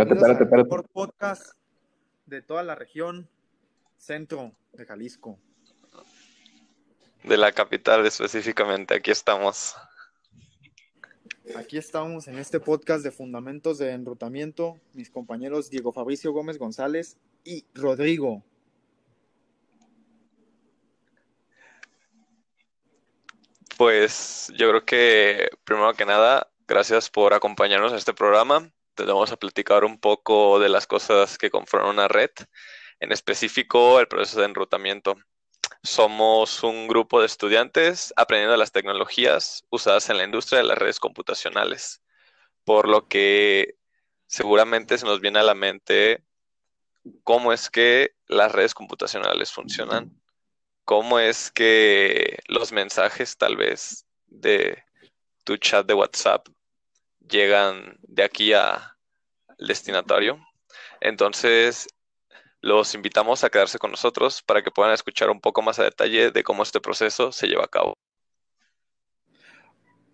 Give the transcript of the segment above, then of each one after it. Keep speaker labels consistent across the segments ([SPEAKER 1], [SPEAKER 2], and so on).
[SPEAKER 1] Espérate,
[SPEAKER 2] mejor podcast de toda la región centro de Jalisco.
[SPEAKER 3] De la capital específicamente, aquí estamos.
[SPEAKER 2] Aquí estamos en este podcast de Fundamentos de Enrutamiento, mis compañeros Diego Fabricio Gómez González y Rodrigo.
[SPEAKER 3] Pues yo creo que primero que nada, gracias por acompañarnos a este programa. Te vamos a platicar un poco de las cosas que conforman una red, en específico el proceso de enrutamiento. Somos un grupo de estudiantes aprendiendo las tecnologías usadas en la industria de las redes computacionales, por lo que seguramente se nos viene a la mente cómo es que las redes computacionales funcionan, cómo es que los mensajes tal vez de tu chat de WhatsApp llegan de aquí a- al destinatario. Entonces, los invitamos a quedarse con nosotros para que puedan escuchar un poco más a detalle de cómo este proceso se lleva a cabo.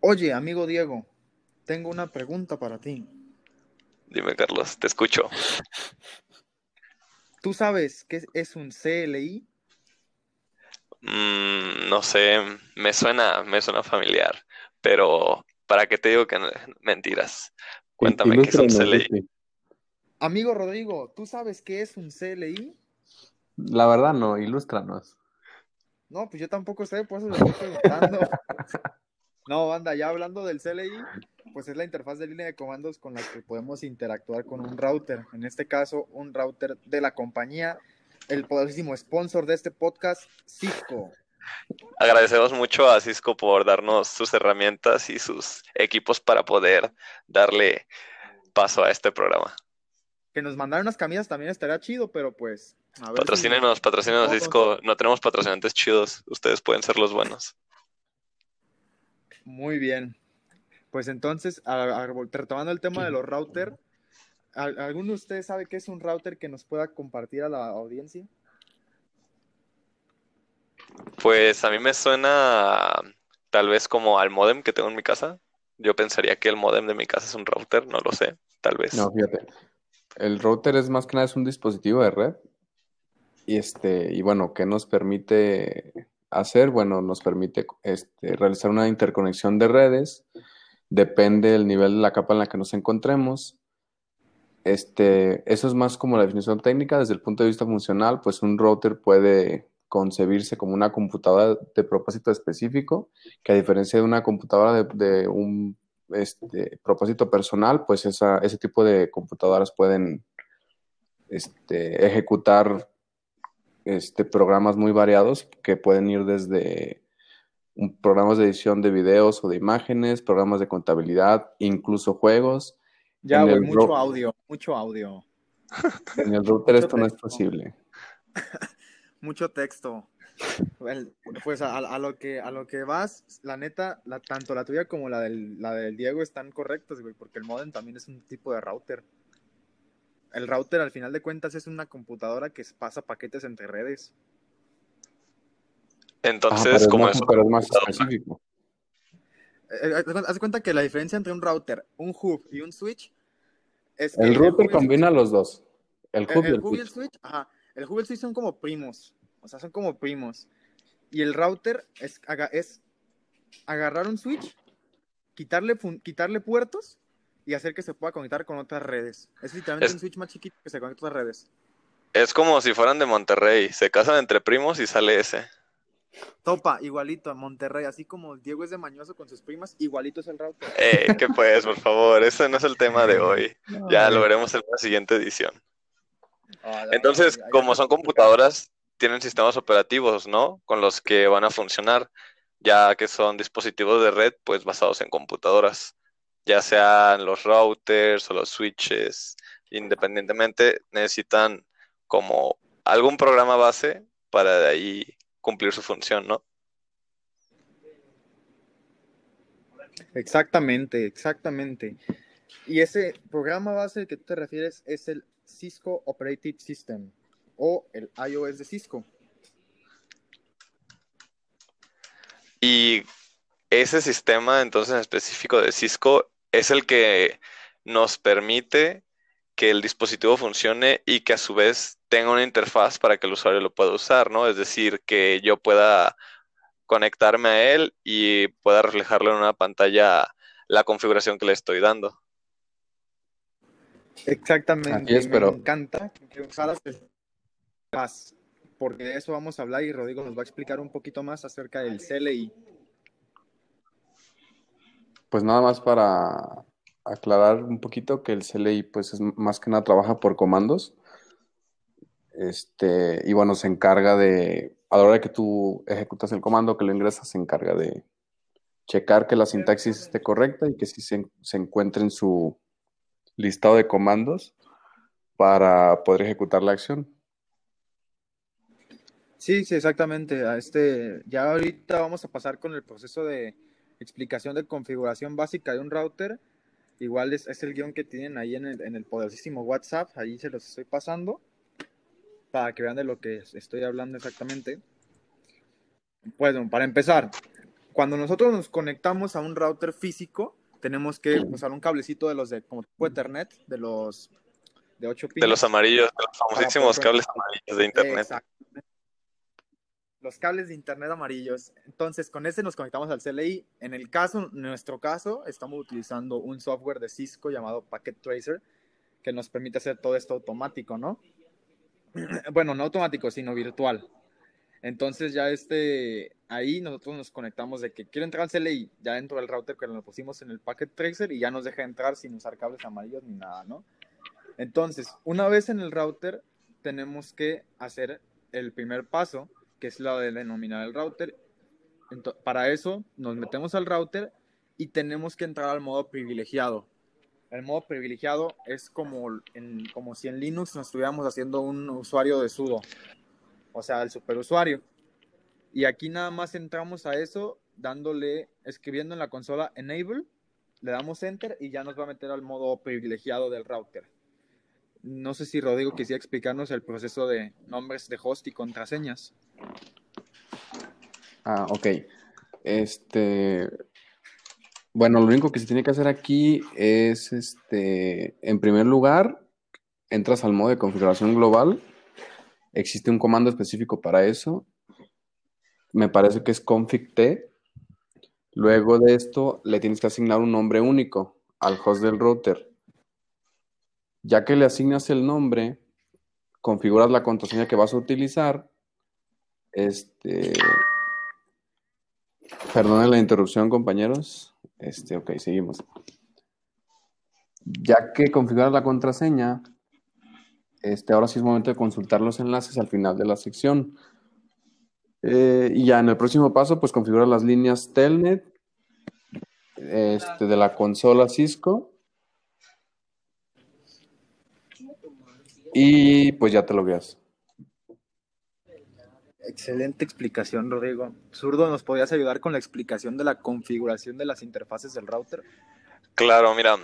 [SPEAKER 2] Oye, amigo Diego, tengo una pregunta para ti.
[SPEAKER 3] Dime, Carlos, te escucho.
[SPEAKER 2] ¿Tú sabes qué es- es un CLI?
[SPEAKER 3] Mm, no sé, me suena, me suena familiar, pero ¿para qué te digo que no- mentiras? Cuéntame qué es un CLI.
[SPEAKER 1] Lucy.
[SPEAKER 2] Amigo Rodrigo, ¿tú sabes qué es un CLI?
[SPEAKER 1] La verdad no, ilústranos.
[SPEAKER 2] No, pues yo tampoco sé, por eso le estoy preguntando. No, banda, ya hablando del CLI, pues es la interfaz de línea de comandos con la que podemos interactuar con un router. En este caso, un router de la compañía, el poderosísimo sponsor de este podcast, Cisco.
[SPEAKER 3] Agradecemos mucho a Cisco por darnos sus herramientas y sus equipos para poder darle paso a este programa.
[SPEAKER 2] Que nos mandaron unas camisas también estaría chido, pero pues. A ver si-
[SPEAKER 3] Patrocínenos, patrocínenos
[SPEAKER 2] Todos.
[SPEAKER 3] Cisco. No tenemos patrocinantes chidos. Ustedes pueden ser los buenos.
[SPEAKER 2] Muy bien. Pues entonces, a- a- retomando el tema de los routers, ¿al- ¿alguno de ustedes sabe qué es un router que nos pueda compartir a la audiencia?
[SPEAKER 3] Pues a mí me suena tal vez como al modem que tengo en mi casa. Yo pensaría que el modem de mi casa es un router, no lo sé, tal vez.
[SPEAKER 1] No, fíjate. El router es más que nada es un dispositivo de red. Y este, y bueno, ¿qué nos permite hacer? Bueno, nos permite este, realizar una interconexión de redes. Depende del nivel de la capa en la que nos encontremos. Este, eso es más como la definición técnica. Desde el punto de vista funcional, pues un router puede concebirse como una computadora de propósito específico, que a diferencia de una computadora de, de un este, propósito personal, pues esa, ese tipo de computadoras pueden este, ejecutar este, programas muy variados que pueden ir desde programas de edición de videos o de imágenes, programas de contabilidad, incluso juegos.
[SPEAKER 2] Ya, güey, mucho audio, mucho audio,
[SPEAKER 1] En el router
[SPEAKER 2] Mucho
[SPEAKER 1] esto no es posible.
[SPEAKER 2] mucho texto. Pues a, a lo que a lo que vas, la neta, la, tanto la tuya como la del, la del Diego están correctas, güey, porque el modem también es un tipo de router. El router, al final de cuentas, es una computadora que pasa paquetes entre redes.
[SPEAKER 1] Ah,
[SPEAKER 3] Entonces,
[SPEAKER 1] es
[SPEAKER 3] como es
[SPEAKER 1] pero es más específico.
[SPEAKER 2] Eh, haz de cuenta- haz de cuenta que la diferencia entre un router, un hub y un switch es que
[SPEAKER 1] El router
[SPEAKER 2] el
[SPEAKER 1] combina los dos. El hub y
[SPEAKER 2] el
[SPEAKER 1] el
[SPEAKER 2] hub y el
[SPEAKER 1] switch.
[SPEAKER 2] switch, ajá, el hub y el switch son como primos, o sea, son como primos. Y el router es, aga- es agarrar un switch, quitarle, fun- quitarle puertos y hacer que se pueda conectar con otras redes. Es literalmente
[SPEAKER 3] Es-
[SPEAKER 2] un switch más chiquito que se conecta a otras redes.
[SPEAKER 3] Es como si fueran de Monterrey. Se casan entre primos y sale ese.
[SPEAKER 2] Topa, igualito a Monterrey, así como Diego es de Mañoso con sus primas, igualito es el router.
[SPEAKER 3] Eh, ¿qué pues, por favor? Ese no es el tema de hoy. Ya lo veremos en la siguiente edición.
[SPEAKER 2] Ah,
[SPEAKER 3] Entonces, como son computadoras, tienen sistemas operativos, ¿no? Con los que van a funcionar, ya que son dispositivos de red, pues basados en computadoras, ya sean los routers o los switches, independientemente, necesitan como algún programa base para de ahí cumplir su función, ¿no?
[SPEAKER 2] Exactamente, exactamente. Y ese programa base al que tú te refieres es el Cisco Operating System o el iOS de Cisco.
[SPEAKER 3] Y ese sistema, entonces, en específico de Cisco, es el que nos permite que el dispositivo funcione y que a su vez tenga una interfaz para que el usuario lo pueda usar, ¿no? Es decir, que yo pueda conectarme a él y pueda reflejarlo en una pantalla la configuración que le estoy dando.
[SPEAKER 2] Exactamente. Me encanta que usaras el porque de eso vamos a hablar y Rodrigo nos va a explicar un poquito más acerca del CLI.
[SPEAKER 1] Pues nada más para aclarar un poquito que el CLI pues es más que nada trabaja por comandos. Este, y bueno, se encarga de, a la hora que tú ejecutas el comando, que lo ingresas, se encarga de checar que la sintaxis esté correcta y que sí se, se encuentre en su listado de comandos para poder ejecutar la acción.
[SPEAKER 2] Sí, sí, exactamente. este, ya ahorita vamos a pasar con el proceso de explicación de configuración básica de un router. Igual es, el guion que tienen ahí en el, en el poderosísimo WhatsApp. Ahí se los estoy pasando para que vean de lo que estoy hablando exactamente. Bueno, para empezar, cuando nosotros nos conectamos a un router físico, tenemos que usar un cablecito de los de como tipo Ethernet, de los de 8
[SPEAKER 3] pines. De los amarillos, de los famosísimos cables amarillos de Internet
[SPEAKER 2] los cables de internet amarillos. Entonces, con ese nos conectamos al CLI. En el caso, en nuestro caso, estamos utilizando un software de Cisco llamado Packet Tracer que nos permite hacer todo esto automático, ¿no? bueno, no automático, sino virtual. Entonces ya este, ahí nosotros nos conectamos de que quiero entrar al CLI, ya dentro del router que lo pusimos en el Packet Tracer y ya nos deja entrar sin usar cables amarillos ni nada, ¿no? Entonces, una vez en el router, tenemos que hacer el primer paso, que es la de denominar el router. para eso nos metemos al router y tenemos que entrar al modo privilegiado. El modo privilegiado es como, como si en Linux nos estuviéramos haciendo un usuario de sudo, o sea, el superusuario. Y aquí nada más entramos a eso dándole, escribiendo en la consola enable, le damos enter y ya nos va a meter al modo privilegiado del router. No sé si Rodrigo quisiera explicarnos el proceso de nombres de host y contraseñas.
[SPEAKER 1] Ah, ok. Este, bueno, lo único que se tiene que hacer aquí es, este, en primer lugar, entras al modo de configuración global. Existe un comando específico para eso. Me parece que es config-t. Luego de esto, le tienes que asignar un nombre único al host del router. Ya que le asignas el nombre, configuras la contraseña que vas a utilizar este. Perdone la interrupción, compañeros. Este, ok, seguimos. Ya que configuras la contraseña, este, ahora sí es momento de consultar los enlaces al final de la sección. Eh, y ya en el próximo paso, pues configurar las líneas Telnet este, de la consola Cisco. Y pues ya te lo veas.
[SPEAKER 2] Excelente explicación, Rodrigo. Zurdo, ¿nos podías ayudar con la explicación de la configuración de las interfaces del router?
[SPEAKER 3] Claro, mira,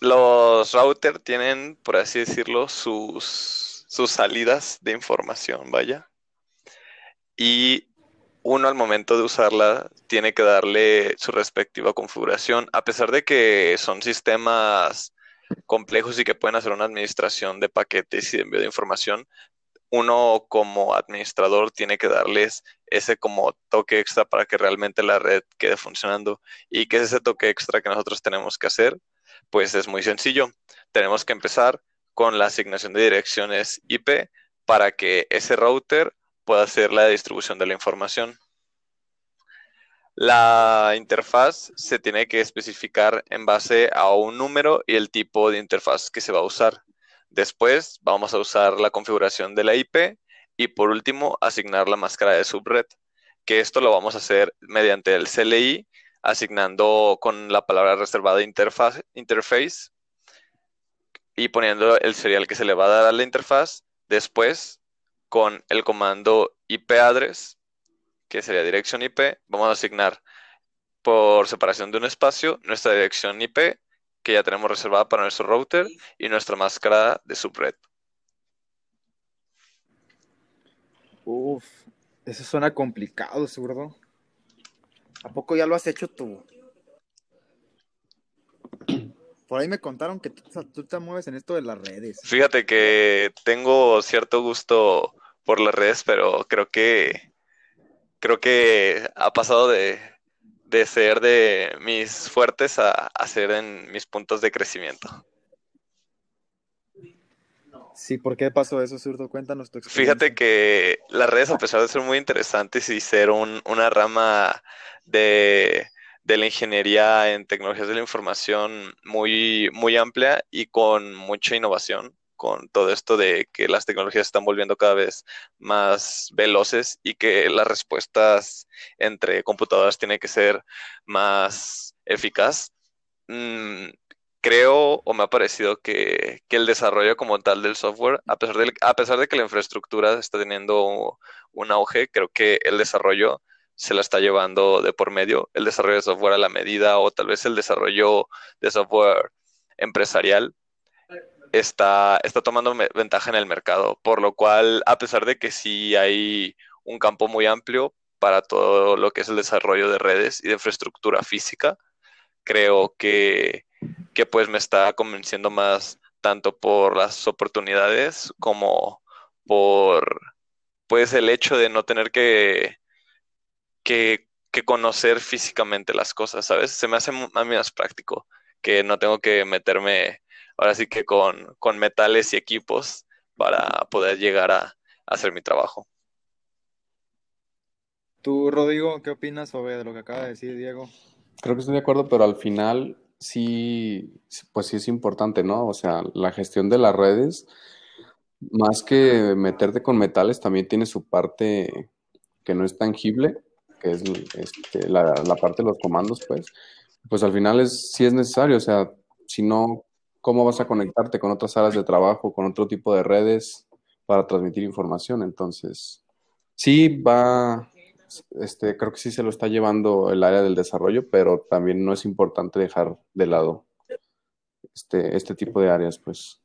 [SPEAKER 3] los routers tienen, por así decirlo, sus, sus salidas de información, vaya. Y uno al momento de usarla tiene que darle su respectiva configuración, a pesar de que son sistemas complejos y que pueden hacer una administración de paquetes y de envío de información, uno como administrador tiene que darles ese como toque extra para que realmente la red quede funcionando. ¿Y qué es ese toque extra que nosotros tenemos que hacer? Pues es muy sencillo. Tenemos que empezar con la asignación de direcciones IP para que ese router pueda hacer la distribución de la información. La interfaz se tiene que especificar en base a un número y el tipo de interfaz que se va a usar. Después vamos a usar la configuración de la IP y por último asignar la máscara de subred, que esto lo vamos a hacer mediante el CLI, asignando con la palabra reservada interface y poniendo el serial que se le va a dar a la interfaz. Después, con el comando IP address, que sería dirección IP, vamos a asignar por separación de un espacio nuestra dirección IP que ya tenemos reservada para nuestro router y nuestra máscara de subred.
[SPEAKER 2] Uf, eso suena complicado, zurdo. ¿A poco ya lo has hecho tú? Por ahí me contaron que tú, te mueves en esto de las redes.
[SPEAKER 3] Fíjate que tengo cierto gusto por las redes, pero creo que creo que ha pasado de, ser de mis fuertes a, a ser en mis puntos de crecimiento.
[SPEAKER 2] Sí, ¿por qué pasó eso, Zurdo? Cuéntanos tu experiencia.
[SPEAKER 3] Fíjate que las redes, a pesar de ser muy interesantes y ser una rama de, la ingeniería en tecnologías de la información muy, muy amplia y con mucha innovación, con todo esto de que las tecnologías están volviendo cada vez más veloces y que las respuestas entre computadoras tienen que ser más eficaz. Mm, creo o me ha parecido que, el desarrollo como tal del software, a pesar, de, a pesar de que la infraestructura está teniendo un auge, creo que el desarrollo se la está llevando de por medio, el desarrollo de software a la medida o tal vez el desarrollo de software empresarial está, está tomando ventaja en el mercado, por lo cual, a pesar de que sí hay un campo muy amplio para todo lo que es el desarrollo de redes y de infraestructura física, creo que que pues me está convenciendo más tanto por las oportunidades como por pues el hecho de no tener que, que, conocer físicamente las cosas, ¿sabes? Se me hace a mí más práctico que no tengo que meterme ahora sí que con, con metales y equipos para poder llegar a, a hacer mi trabajo.
[SPEAKER 2] Tú, Rodrigo, ¿qué opinas sobre lo que acaba de decir Diego?
[SPEAKER 1] Creo que estoy de acuerdo, pero al final sí, pues sí es importante, ¿no? O sea, la gestión de las redes, más que meterte con metales, también tiene su parte que no es tangible, que es este, la, parte de los comandos, pues. Pues al final es, sí es necesario, o sea, si no, ¿cómo vas a conectarte con otras áreas de trabajo, con otro tipo de redes para transmitir información? Entonces, sí va, este, creo que sí se lo está llevando el área del desarrollo, pero también no es importante dejar de lado este, este tipo de áreas, pues.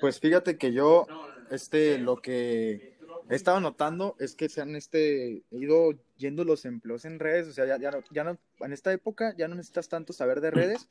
[SPEAKER 2] Pues fíjate que yo, este, lo que he estado notando es que se han este, ido yendo los empleos en redes, o sea, ya, ya, ya no, en esta época ya no necesitas tanto saber de redes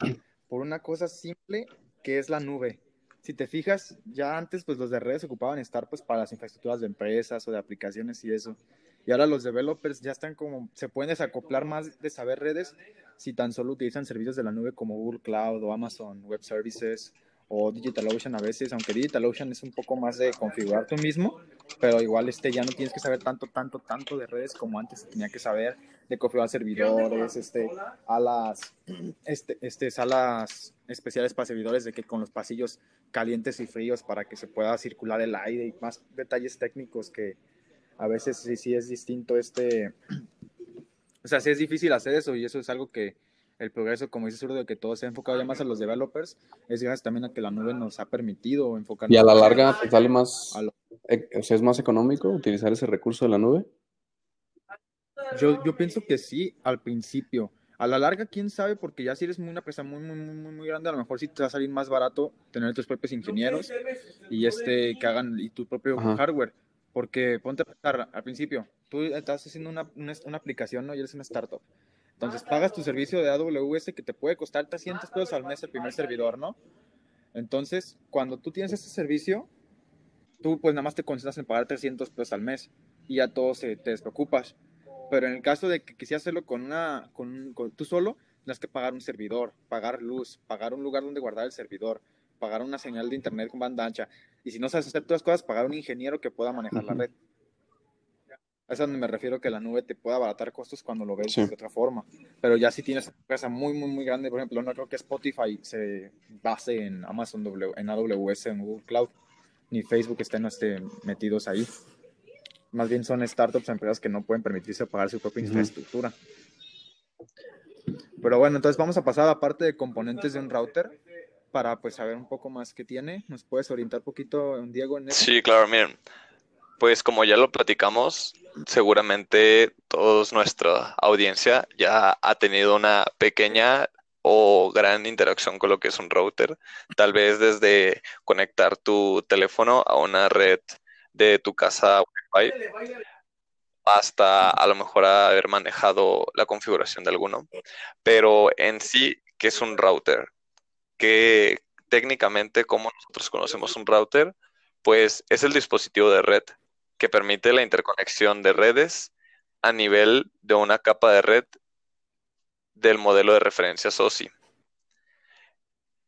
[SPEAKER 2] por una cosa simple que es la nube si te fijas, ya antes pues los de redes ocupaban estar pues para las infraestructuras de empresas o de aplicaciones y eso. Y ahora los developers ya están como, se pueden desacoplar más de saber redes si tan solo utilizan servicios de la nube como Google Cloud o Amazon Web Services o DigitalOcean a veces, aunque DigitalOcean es un poco más de configurar tú mismo, pero igual este ya no tienes que saber tanto, tanto, tanto de redes como antes tenía que saber de configurar servidores, este, a las, este, este, salas especiales para servidores de que con los pasillos calientes y fríos para que se pueda circular el aire y más detalles técnicos que a veces sí, sí es distinto este, o sea, sí es difícil hacer eso y eso es algo que el progreso, como dice Zurdo, de que todo se ha enfocado ya más a los developers, es gracias también a que la nube nos ha permitido enfocar.
[SPEAKER 1] Y a la larga te sale más, e, o sea, es más económico utilizar ese recurso de la nube.
[SPEAKER 2] Yo, yo pienso que sí, al principio. A la larga, quién sabe, porque ya si eres muy, una empresa muy, muy, muy, muy grande, a lo mejor sí te va a salir más barato tener tus propios ingenieros y este que hagan y tu propio hardware. Porque ponte a pensar, al principio, tú estás haciendo una, una, aplicación, ¿no? Y eres una startup. Entonces pagas tu servicio de AWS que te puede costar 300 pesos al mes el primer servidor, ¿no? Entonces, cuando tú tienes ese servicio, tú pues nada más te concentras en pagar 300 pesos al mes y ya todo se, te despreocupas. Pero en el caso de que quisieras hacerlo con una, con, tú solo, tienes que pagar un servidor, pagar luz, pagar un lugar donde guardar el servidor, pagar una señal de internet con banda ancha. Y si no sabes hacer todas las cosas, pagar un ingeniero que pueda manejar la red. Es a donde me refiero que la nube te pueda abaratar costos cuando lo ves de otra forma. Pero ya si tienes una empresa muy, muy, muy grande, por ejemplo, no creo que Spotify se base en Amazon, w, en AWS, en Google Cloud, ni Facebook estén este, metidos ahí más bien son startups, empresas que no pueden permitirse pagar su propia infraestructura. Pero bueno, entonces vamos a pasar a la parte de componentes de un router para pues saber un poco más qué tiene. ¿Nos puedes orientar un poquito, Diego, en eso?
[SPEAKER 3] Sí, claro, miren. Pues como ya lo platicamos, seguramente toda nuestra audiencia ya ha tenido una pequeña o gran interacción con lo que es un router. Tal vez desde conectar tu teléfono a una red de tu casa Wi-Fi hasta a lo mejor haber manejado la configuración de alguno. Pero en sí, ¿qué es un router? Que técnicamente, como nosotros conocemos un router, pues es el dispositivo de red que permite la interconexión de redes a nivel de una capa de red del modelo de referencia SOSI.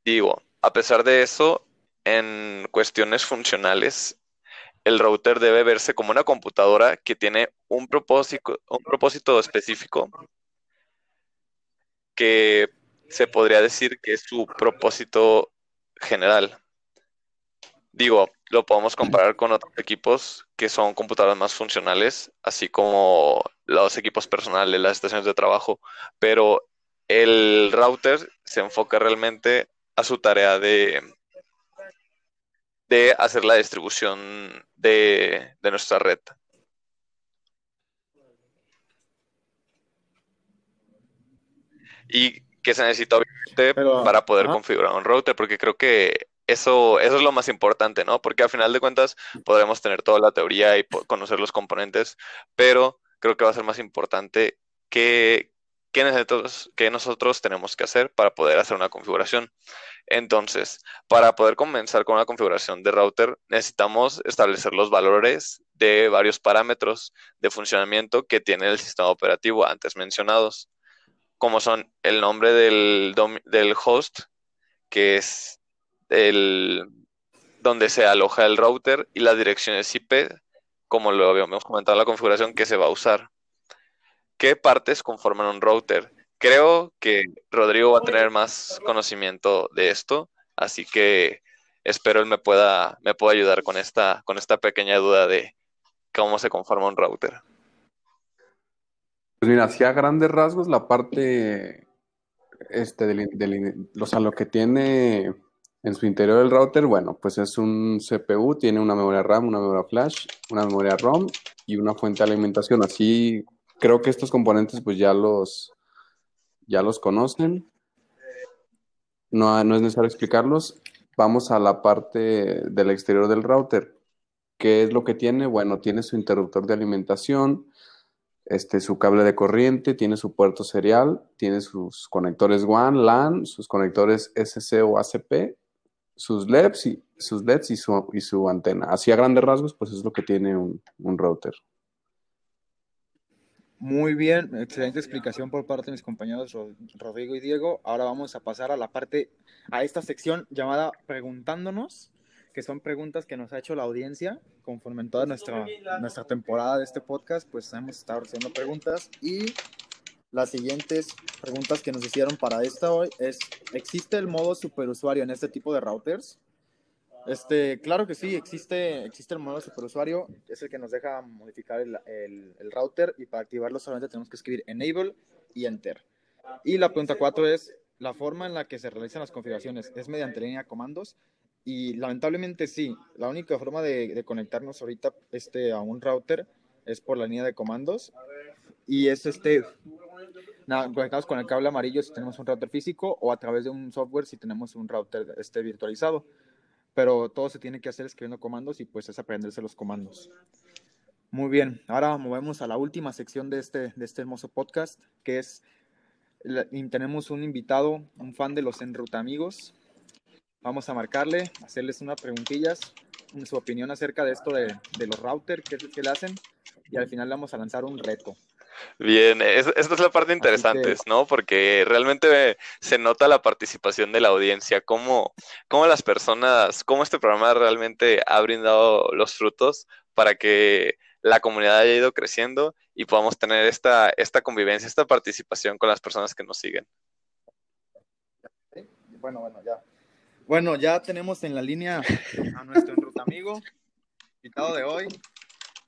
[SPEAKER 3] Digo, a pesar de eso, en cuestiones funcionales, el router debe verse como una computadora que tiene un propósito, un propósito específico que se podría decir que es su propósito general. Digo, lo podemos comparar con otros equipos que son computadoras más funcionales, así como los equipos personales, las estaciones de trabajo, pero el router se enfoca realmente a su tarea de, de hacer la distribución de, nuestra red. Y que se necesita obviamente para poder configurar un router, porque creo que eso, eso es lo más importante, ¿no? Porque al final de cuentas podremos tener toda la teoría y conocer los componentes, pero creo que va a ser más importante que, que nosotros, que nosotros tenemos que hacer para poder hacer una configuración. Entonces, para poder comenzar con una configuración de router, necesitamos establecer los valores de varios parámetros de funcionamiento que tiene el sistema operativo antes mencionados, como son el nombre del, del host, que es el, donde se aloja el router y las direcciones IP, como lo habíamos comentado en la configuración que se va a usar. ¿Qué partes conforman un router? Creo que Rodrigo va a tener más conocimiento de esto, así que espero él me pueda, me pueda ayudar con esta, con esta pequeña duda de cómo se conforma un router.
[SPEAKER 1] Pues mira, hacia grandes rasgos la parte este del, o sea, lo que tiene en su interior del router, bueno, pues es un CPU, tiene una memoria RAM, una memoria flash, una memoria ROM y una fuente de alimentación. Así creo que estos componentes pues ya los, ya los conocen. No, no es necesario explicarlos. Vamos a la parte del exterior del router. ¿Qué es lo que tiene? Bueno, tiene su interruptor de alimentación, este, su cable de corriente, tiene su puerto serial, tiene sus conectores WAN, LAN, sus conectores SC o ACP sus LEDs y sus LEDs y su, y su antena. Así a grandes rasgos, pues es lo que tiene un, router.
[SPEAKER 2] Muy bien, excelente explicación por parte de mis compañeros Rodrigo y Diego. Ahora vamos a pasar a la parte, a esta sección llamada Preguntándonos, que son preguntas que nos ha hecho la audiencia conforme en toda nuestra, nuestra temporada de este podcast, pues hemos estado haciendo preguntas y las siguientes preguntas que nos hicieron para esta hoy es, ¿existe el modo superusuario en este tipo de routers? Este, claro que sí, existe, existe el modo superusuario, es el que nos deja modificar el, el, router y para activarlo solamente tenemos que escribir enable y enter. Y la pregunta 4 es, ¿la forma en la que se realizan las configuraciones es mediante línea de comandos? Y lamentablemente sí, la única forma de, de conectarnos ahorita este, a un router es por la línea de comandos y es este conectados con el cable amarillo si tenemos un router físico o a través de un software si tenemos un router este virtualizado. Pero todo se tiene que hacer escribiendo comandos y pues es aprenderse los comandos. Muy bien, ahora movemos a la última sección de este, de este hermoso podcast, que es, tenemos un invitado, un fan de los Enruta Amigos. Vamos a marcarle, hacerles unas preguntillas, su opinión acerca de esto de, de los routers, qué es lo que le hacen, y al final le vamos a lanzar un reto.
[SPEAKER 3] Bien, esta es la parte interesante, ¿no? Porque realmente se nota la participación de la audiencia, cómo, cómo las personas, cómo este programa realmente ha brindado los frutos para que la comunidad haya ido creciendo y podamos tener esta, esta convivencia, esta participación con las personas que nos siguen.
[SPEAKER 2] Bueno, bueno, ya. Bueno, ya tenemos en la línea a nuestro amigo, invitado de hoy.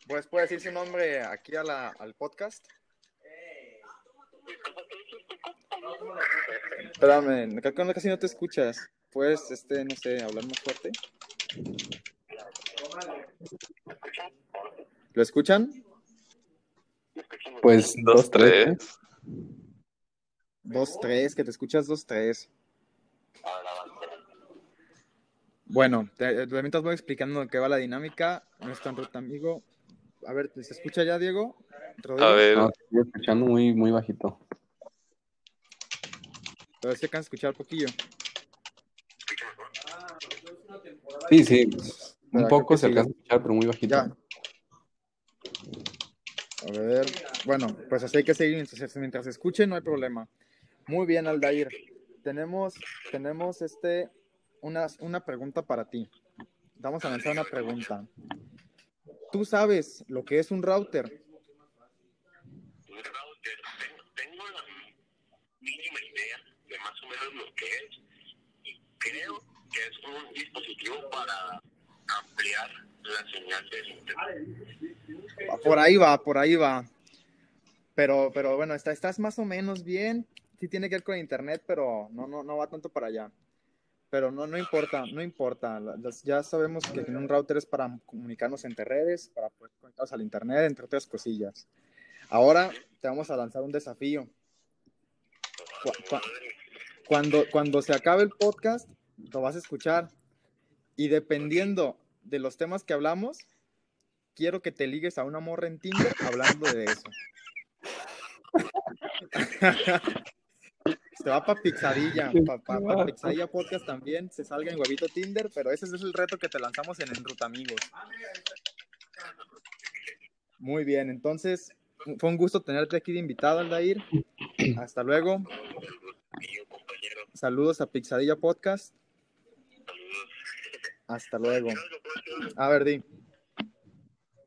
[SPEAKER 2] Pues puede decir su nombre aquí a la, al podcast. Espérame, casi no te escuchas. Puedes, este, no sé, hablar más fuerte. ¿Lo escuchan?
[SPEAKER 1] Pues dos, tres.
[SPEAKER 2] Dos, tres, que te escuchas dos, tres. Bueno, te, mientras voy explicando qué va la dinámica. Nuestro amigo. A ver, ¿se escucha ya, Diego?
[SPEAKER 3] A ver,
[SPEAKER 1] No, estoy escuchando muy, muy bajito.
[SPEAKER 2] Pero se alcanza a escuchar poquillo.
[SPEAKER 1] Sí, sí. Un poco se
[SPEAKER 2] sí.
[SPEAKER 1] alcanza a escuchar, pero muy bajito.
[SPEAKER 2] Ya. A ver. Bueno, pues así hay que seguir mientras, mientras escuchen, no hay problema. Muy bien, Aldair. Tenemos, tenemos este, una, una pregunta para ti. Vamos a lanzar una pregunta. ¿Tú sabes lo que es un router?
[SPEAKER 4] un router. Tengo la mínima idea de más o menos lo que es y creo que es un dispositivo para ampliar la señal del internet.
[SPEAKER 2] Por ahí va, por ahí va. Pero, pero bueno, está, estás más o menos bien. Sí tiene que ver con internet, pero no, no, no va tanto para allá. Pero no, no importa, no importa. Las- Ya sabemos que en un router es para comunicarnos entre redes, para poder conectarnos al internet, entre otras cosillas. Ahora te vamos a lanzar un desafío. Cu- Cuando, cuando se acabe el podcast, lo vas a escuchar. Y dependiendo de los temas que hablamos, quiero que te ligues a una morra en Tinder hablando de eso. Se va para Pixadilla, para Pixadilla Podcast también, se salga en Huevito Tinder, pero ese es el reto que te lanzamos en Enruta Amigos. Muy bien, entonces fue un gusto tenerte aquí de invitado, Aldair. Hasta luego. Saludos a Pixadilla Podcast.
[SPEAKER 4] saludos.
[SPEAKER 2] Hasta luego. A ver, di.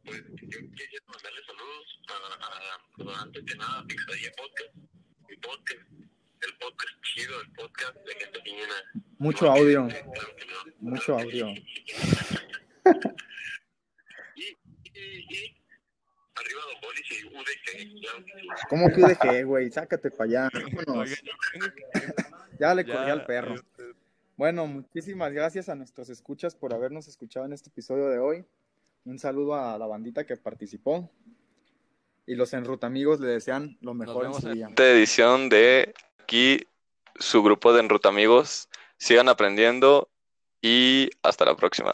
[SPEAKER 4] Pues yo quisiera mandarle saludos a, a- antes que nada a Pixadilla Podcast, mi podcast, el podcast chido, el podcast de gente piñona.
[SPEAKER 2] Mucho audio, mucho audio.
[SPEAKER 4] Y, y, y arriba Don Bolis y UDG.
[SPEAKER 2] ¿Cómo que UDG, güey? Sácate para allá. Vámonos. Ya le corrí al perro. Bueno, muchísimas gracias a nuestros escuchas por habernos escuchado en este episodio de hoy. Un saludo a la bandita que participó. Y los enrutamigos le desean lo mejor en
[SPEAKER 5] vemos
[SPEAKER 2] su
[SPEAKER 5] en-
[SPEAKER 2] día.
[SPEAKER 3] esta edición de aquí su grupo de Enrutamigos. Sigan aprendiendo y hasta la próxima.